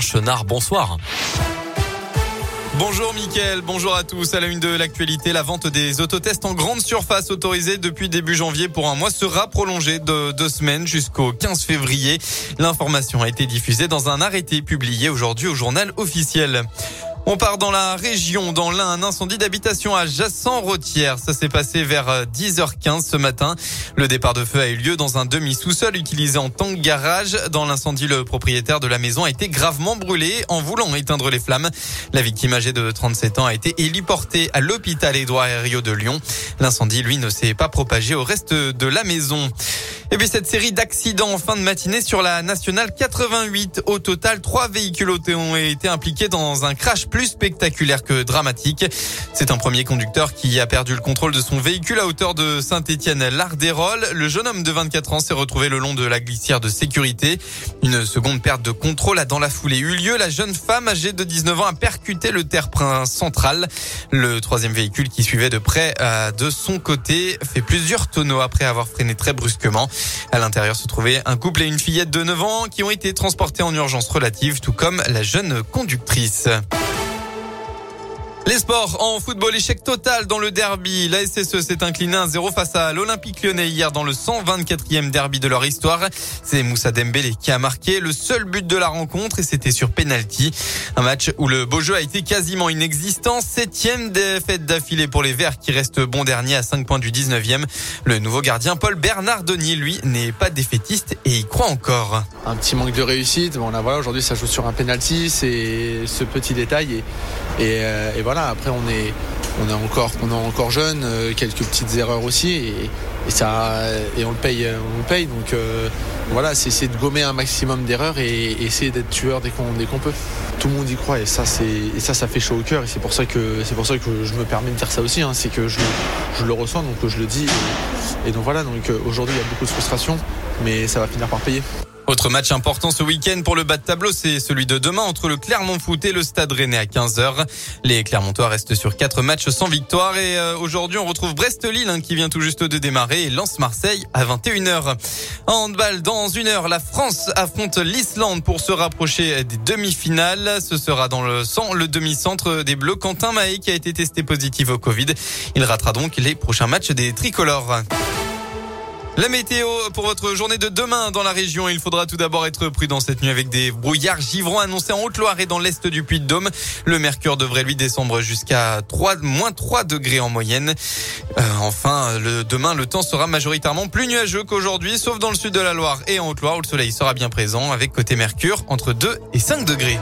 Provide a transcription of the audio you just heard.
Chenard. Bonsoir. Bonjour Mickaël, bonjour à tous. À la une de l'actualité, la vente des autotests en grande surface autorisée depuis début janvier pour un mois sera prolongée de deux semaines jusqu'au 15 février. L'information a été diffusée dans un arrêté publié aujourd'hui au journal officiel. On part dans la région, dans l'un, un incendie d'habitation à Jassan-Rotière. Ça s'est passé vers 10h15 euh, ce matin. Le départ de feu a eu lieu dans un demi-sous-sol utilisé en tant que garage. Dans l'incendie, le propriétaire de la maison a été gravement brûlé en voulant éteindre les flammes. La victime âgée de 37 ans a été héliportée à l'hôpital Édouard Herriot de Lyon. L'incendie, lui, ne s'est pas propagé au reste de la maison. Et puis cette série d'accidents en fin de matinée sur la nationale 88. Au total, trois véhicules ont été impliqués dans un crash spectaculaire que dramatique. C'est un premier conducteur qui a perdu le contrôle de son véhicule à hauteur de Saint-Étienne-Lardérol. Le jeune homme de 24 ans s'est retrouvé le long de la glissière de sécurité. Une seconde perte de contrôle a dans la foulée eu lieu. La jeune femme âgée de 19 ans a percuté le terre-plein central. Le troisième véhicule qui suivait de près euh, de son côté fait plusieurs tonneaux après avoir freiné très brusquement. À l'intérieur se trouvait un couple et une fillette de 9 ans qui ont été transportés en urgence relative, tout comme la jeune conductrice. Les sports en football, échec total dans le derby. La SSE s'est incliné 1-0 face à l'Olympique lyonnais hier dans le 124e derby de leur histoire. C'est Moussa Dembélé qui a marqué le seul but de la rencontre et c'était sur penalty. Un match où le beau jeu a été quasiment inexistant. Septième défaite d'affilée pour les Verts qui restent bon dernier à 5 points du 19e. Le nouveau gardien Paul Bernardoni, lui, n'est pas défaitiste et y croit encore. Un petit manque de réussite. Bon là voilà, aujourd'hui ça joue sur un penalty. C'est ce petit détail et, euh, et voilà après, on est, encore, jeune, euh, quelques petites erreurs aussi, et, ça, et on le paye, on le paye. Donc euh, voilà, c'est essayer de gommer un maximum d'erreurs et, essayer d'être tueur dès qu'on, peut. Tout le monde y croit et ça, ça, fait chaud au cœur. Et c'est pour ça que, je me permets de dire ça aussi. Hein. c'est que je, je, le ressens, donc je le dis. Et, et donc voilà, donc euh, aujourd'hui, il y a beaucoup de frustration, mais ça va finir par payer. Autre match important ce week-end pour le bas de tableau, c'est celui de demain entre le Clermont Foot et le Stade Rennais à 15h. Les Clermontois restent sur quatre matchs sans victoire et euh, aujourd'hui on retrouve Brest-Lille hein, qui vient tout juste de démarrer et lance Marseille à 21h. En handball, dans une heure, la France affronte l'Islande pour se rapprocher des demi-finales. Ce sera dans le, le demi-centre des Bleus. Quentin Mahé qui a été testé positif au Covid. Il ratera donc les prochains matchs des tricolores. La météo pour votre journée de demain dans la région. Il faudra tout d'abord être prudent cette nuit avec des brouillards givrants annoncés en Haute-Loire et dans l'est du Puy-de-Dôme. Le mercure devrait lui descendre jusqu'à 3, moins 3 degrés en moyenne. Euh, enfin, demain, le temps sera majoritairement plus nuageux qu'aujourd'hui, sauf dans le sud de la Loire et en Haute-Loire où le soleil sera bien présent avec côté mercure entre 2 et 5 degrés.